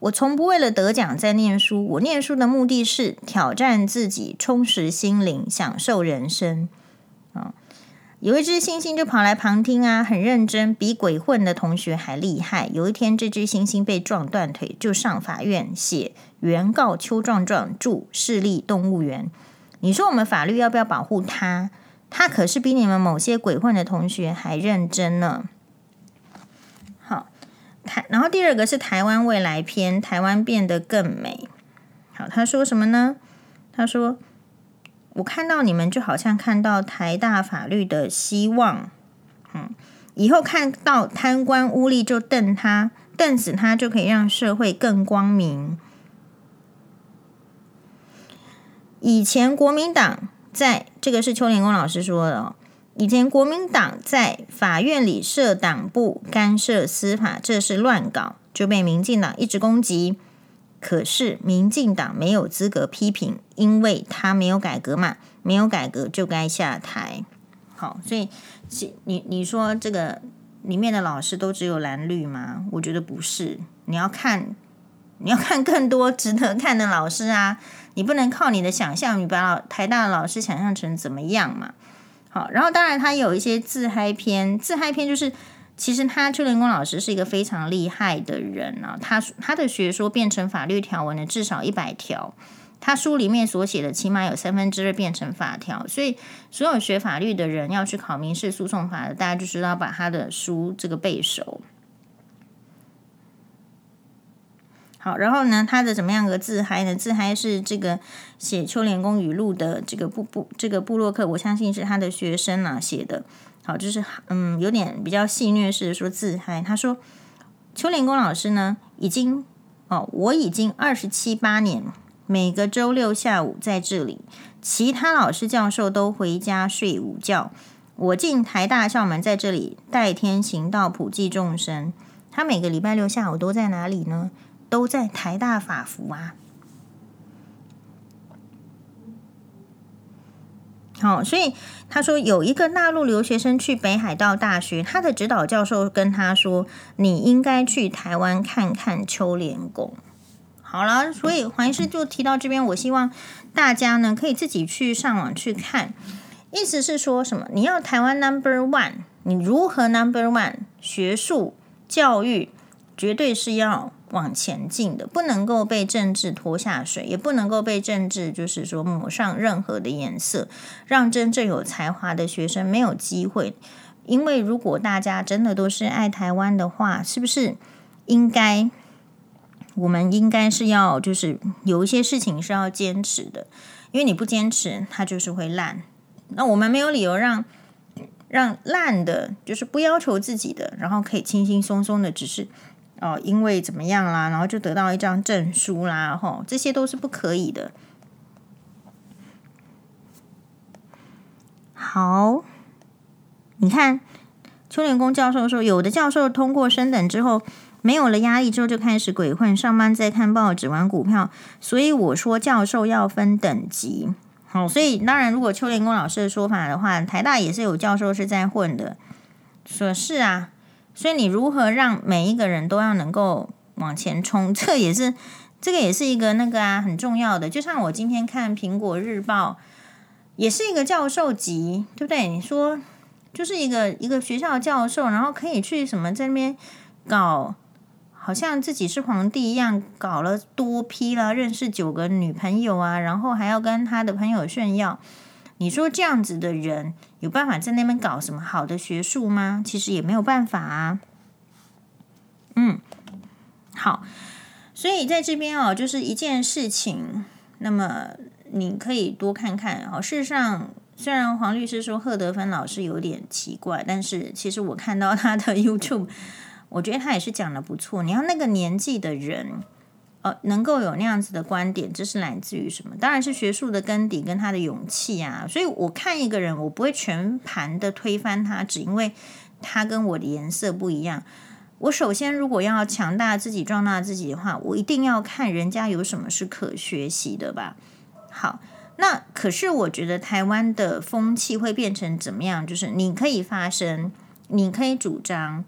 我从不为了得奖在念书，我念书的目的是挑战自己，充实心灵，享受人生。有一只猩猩就跑来旁听啊，很认真，比鬼混的同学还厉害。有一天，这只猩猩被撞断腿，就上法院写原告邱壮壮住市立动物园。你说我们法律要不要保护他？他可是比你们某些鬼混的同学还认真呢。好，台，然后第二个是台湾未来篇，台湾变得更美。好，他说什么呢？他说：“我看到你们，就好像看到台大法律的希望。嗯，以后看到贪官污吏就瞪他，瞪死他，就可以让社会更光明。以前国民党在这个是邱连功老师说的哦。”以前国民党在法院里设党部干涉司法，这是乱搞，就被民进党一直攻击。可是民进党没有资格批评，因为他没有改革嘛，没有改革就该下台。好，所以你你说这个里面的老师都只有蓝绿吗？我觉得不是，你要看你要看更多值得看的老师啊，你不能靠你的想象，你把老台大的老师想象成怎么样嘛？好，然后当然他有一些自嗨片，自嗨片就是其实他秋莲功老师是一个非常厉害的人啊，他他的学说变成法律条文的至少一百条，他书里面所写的起码有三分之二变成法条，所以所有学法律的人要去考民事诉讼法的，大家就知道把他的书这个背熟。好，然后呢，他的怎么样个自嗨呢？自嗨是这个写秋莲功语录的这个部部这个部落客，我相信是他的学生啊写的。好，就是嗯，有点比较戏谑式的说自嗨。他说秋莲功老师呢，已经哦，我已经二十七八年，每个周六下午在这里，其他老师教授都回家睡午觉，我进台大校门在这里代天行道，普济众生。他每个礼拜六下午都在哪里呢？都在台大法服啊，好，所以他说有一个大陆留学生去北海道大学，他的指导教授跟他说：“你应该去台湾看看秋莲宫。”好了，所以黄医师就提到这边，我希望大家呢可以自己去上网去看，意思是说什么？你要台湾 number one，你如何 number one？学术教育绝对是要。往前进的，不能够被政治拖下水，也不能够被政治就是说抹上任何的颜色，让真正有才华的学生没有机会。因为如果大家真的都是爱台湾的话，是不是应该我们应该是要就是有一些事情是要坚持的，因为你不坚持，它就是会烂。那我们没有理由让让烂的，就是不要求自己的，然后可以轻轻松松的，只是。哦，因为怎么样啦，然后就得到一张证书啦，吼，这些都是不可以的。好，你看秋莲功教授说，有的教授通过升等之后，没有了压力之后就开始鬼混，上班再看报纸玩股票。所以我说教授要分等级。好，所以当然，如果邱连功老师的说法的话，台大也是有教授是在混的。说是啊。所以你如何让每一个人都要能够往前冲？这也是这个也是一个那个啊很重要的。就像我今天看《苹果日报》，也是一个教授级，对不对？你说就是一个一个学校教授，然后可以去什么在那边搞，好像自己是皇帝一样，搞了多批了，认识九个女朋友啊，然后还要跟他的朋友炫耀。你说这样子的人有办法在那边搞什么好的学术吗？其实也没有办法啊。嗯，好，所以在这边哦，就是一件事情。那么你可以多看看哦。事实上，虽然黄律师说贺德芬老师有点奇怪，但是其实我看到他的 <laughs> YouTube，我觉得他也是讲的不错。你要那个年纪的人。呃，能够有那样子的观点，这是来自于什么？当然是学术的根底跟他的勇气啊。所以我看一个人，我不会全盘的推翻他，只因为他跟我的颜色不一样。我首先如果要强大自己、壮大自己的话，我一定要看人家有什么是可学习的吧。好，那可是我觉得台湾的风气会变成怎么样？就是你可以发声，你可以主张，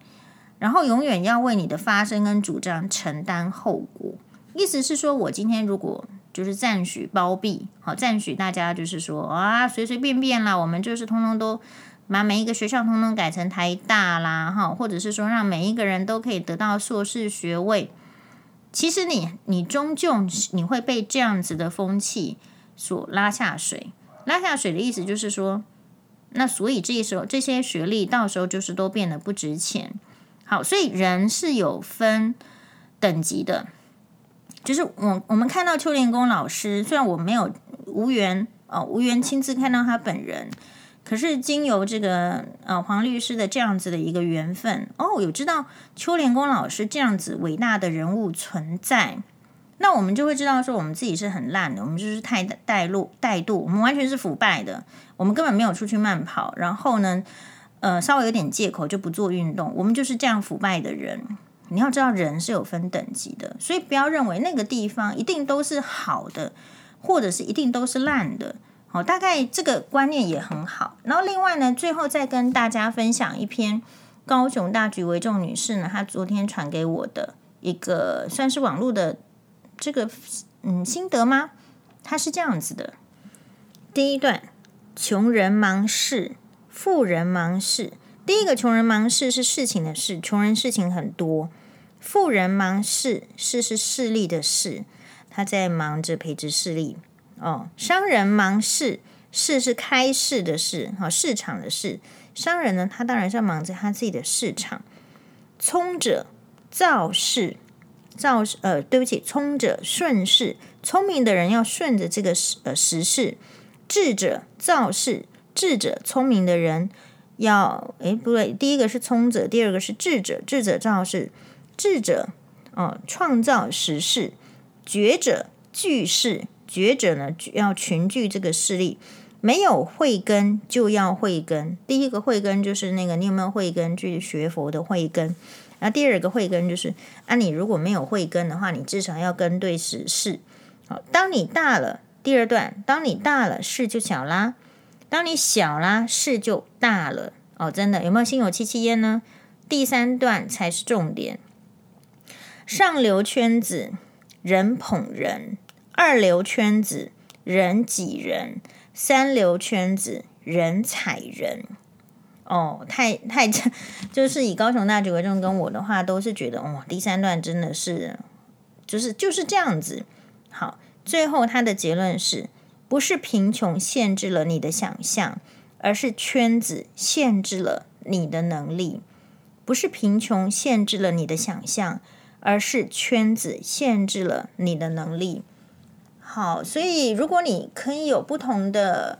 然后永远要为你的发声跟主张承担后果。意思是说，我今天如果就是赞许包庇，好赞许大家就是说啊，随随便便啦，我们就是通通都把每一个学校通通改成台大啦，哈，或者是说让每一个人都可以得到硕士学位。其实你你终究你会被这样子的风气所拉下水，拉下水的意思就是说，那所以这时候这些学历到时候就是都变得不值钱。好，所以人是有分等级的。就是我我们看到邱连功老师，虽然我没有无缘哦无缘亲自看到他本人，可是经由这个呃黄律师的这样子的一个缘分哦，有知道邱连功老师这样子伟大的人物存在，那我们就会知道说我们自己是很烂的，我们就是太带路带度，我们完全是腐败的，我们根本没有出去慢跑，然后呢，呃稍微有点借口就不做运动，我们就是这样腐败的人。你要知道，人是有分等级的，所以不要认为那个地方一定都是好的，或者是一定都是烂的。好，大概这个观念也很好。然后另外呢，最后再跟大家分享一篇高雄大局为重女士呢，她昨天传给我的一个算是网络的这个嗯心得吗？她是这样子的：第一段，穷人忙事，富人忙事。第一个，穷人忙事是事情的事，穷人事情很多。富人忙事，事是势力的事，他在忙着培植势力。哦，商人忙事，事是开市的事，好、哦、市场的事。商人呢，他当然是要忙着他自己的市场。聪者造势，造呃，对不起，聪者顺势，聪明的人要顺着这个时呃时势。智者造势，智者聪明的人要诶不对，第一个是聪者，第二个是智者，智者造事。智者，哦，创造时势；觉者聚势，觉者呢要群聚这个势力。没有慧根就要慧根。第一个慧根就是那个你有没有慧根去学佛的慧根？那第二个慧根就是啊，你如果没有慧根的话，你至少要跟对时势。好，当你大了，第二段，当你大了，势就小啦；当你小啦，事就大了。哦，真的有没有心有戚戚焉呢？第三段才是重点。上流圈子人捧人，二流圈子人挤人，三流圈子人踩人。哦，太太 <laughs> 就是以高雄大橘为重，跟我的话都是觉得，哦，第三段真的是就是就是这样子。好，最后他的结论是不是贫穷限制了你的想象，而是圈子限制了你的能力。不是贫穷限制了你的想象。而是圈子限制了你的能力。好，所以如果你可以有不同的，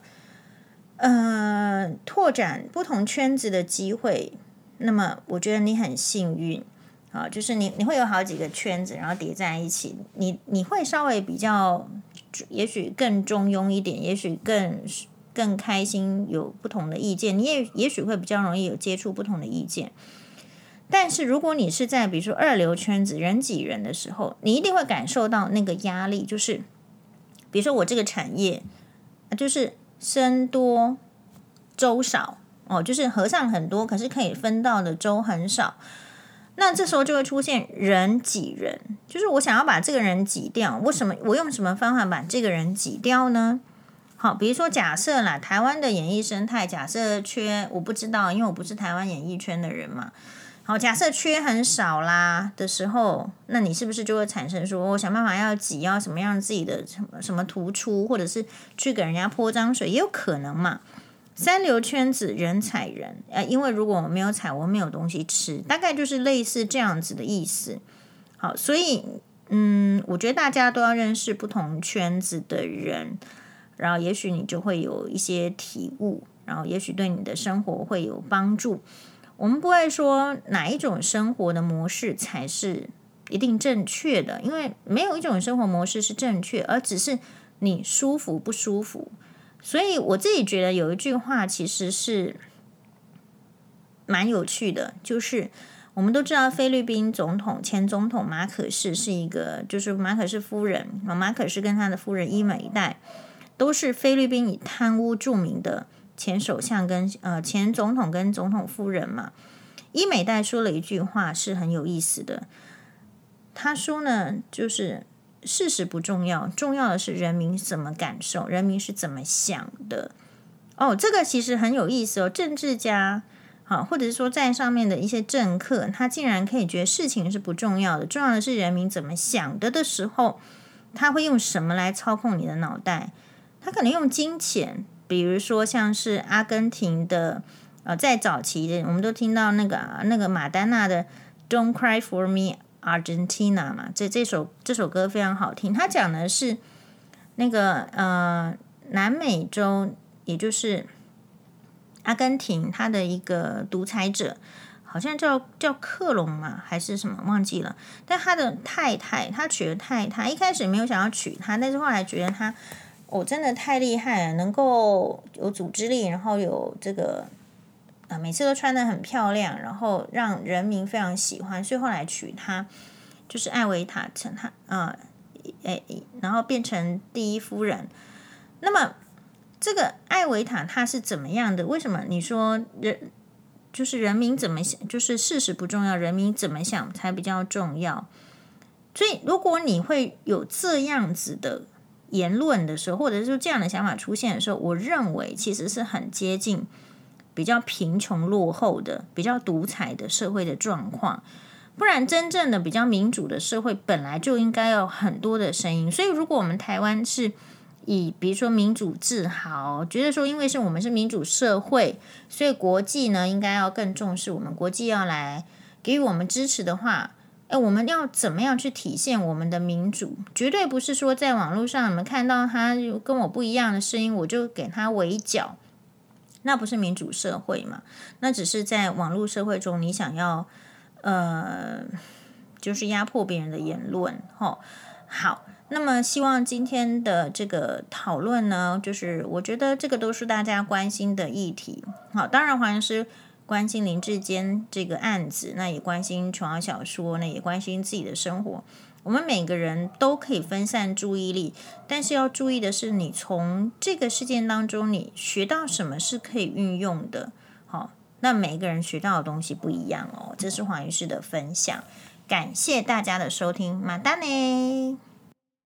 呃，拓展不同圈子的机会，那么我觉得你很幸运。啊，就是你你会有好几个圈子，然后叠在一起，你你会稍微比较，也许更中庸一点，也许更更开心，有不同的意见，你也也许会比较容易有接触不同的意见。但是如果你是在比如说二流圈子人挤人的时候，你一定会感受到那个压力，就是比如说我这个产业就是僧多粥少哦，就是和尚很多，可是可以分到的粥很少。那这时候就会出现人挤人，就是我想要把这个人挤掉，为什么我用什么方法把这个人挤掉呢？好，比如说假设啦，台湾的演艺生态假设缺，我不知道，因为我不是台湾演艺圈的人嘛。好，假设缺很少啦的时候，那你是不是就会产生说，我想办法要挤，要什么样自己的什么什么突出，或者是去给人家泼脏水，也有可能嘛。三流圈子人踩人，呃，因为如果我没有踩，我没有东西吃，大概就是类似这样子的意思。好，所以嗯，我觉得大家都要认识不同圈子的人，然后也许你就会有一些体悟，然后也许对你的生活会有帮助。我们不会说哪一种生活的模式才是一定正确的，因为没有一种生活模式是正确，而只是你舒服不舒服。所以我自己觉得有一句话其实是蛮有趣的，就是我们都知道菲律宾总统前总统马可仕是一个，就是马可仕夫人，马可仕跟他的夫人伊美黛都是菲律宾以贪污著名的。前首相跟呃前总统跟总统夫人嘛，伊美黛说了一句话是很有意思的。他说呢，就是事实不重要，重要的是人民怎么感受，人民是怎么想的。哦，这个其实很有意思哦。政治家好，或者是说在上面的一些政客，他竟然可以觉得事情是不重要的，重要的是人民怎么想的的时候，他会用什么来操控你的脑袋？他可能用金钱。比如说，像是阿根廷的呃，在早期的我们都听到那个那个马丹娜的《Don't Cry for Me Argentina》嘛，这这首这首歌非常好听。它讲的是那个呃南美洲，也就是阿根廷，他的一个独裁者。好像叫叫克隆嘛，还是什么忘记了？但他的太太，他娶了太太，一开始没有想要娶她，但是后来觉得他哦，真的太厉害了，能够有组织力，然后有这个啊，每次都穿得很漂亮，然后让人民非常喜欢，所以后来娶她，就是艾维塔，成她啊，诶，然后变成第一夫人。那么这个艾维塔她是怎么样的？为什么你说人？就是人民怎么想，就是事实不重要，人民怎么想才比较重要。所以，如果你会有这样子的言论的时候，或者是这样的想法出现的时候，我认为其实是很接近比较贫穷落后的、比较独裁的社会的状况。不然，真正的比较民主的社会本来就应该有很多的声音。所以，如果我们台湾是以比如说民主自豪，觉得说因为是我们是民主社会，所以国际呢应该要更重视我们，国际要来给予我们支持的话，哎，我们要怎么样去体现我们的民主？绝对不是说在网络上你们看到他跟我不一样的声音，我就给他围剿，那不是民主社会嘛？那只是在网络社会中，你想要呃，就是压迫别人的言论，吼，好。那么，希望今天的这个讨论呢，就是我觉得这个都是大家关心的议题。好，当然黄医师关心林志坚这个案子，那也关心琼瑶小说，那也关心自己的生活。我们每个人都可以分散注意力，但是要注意的是，你从这个事件当中你学到什么是可以运用的。好，那每一个人学到的东西不一样哦。这是黄医师的分享，感谢大家的收听，马丹呢。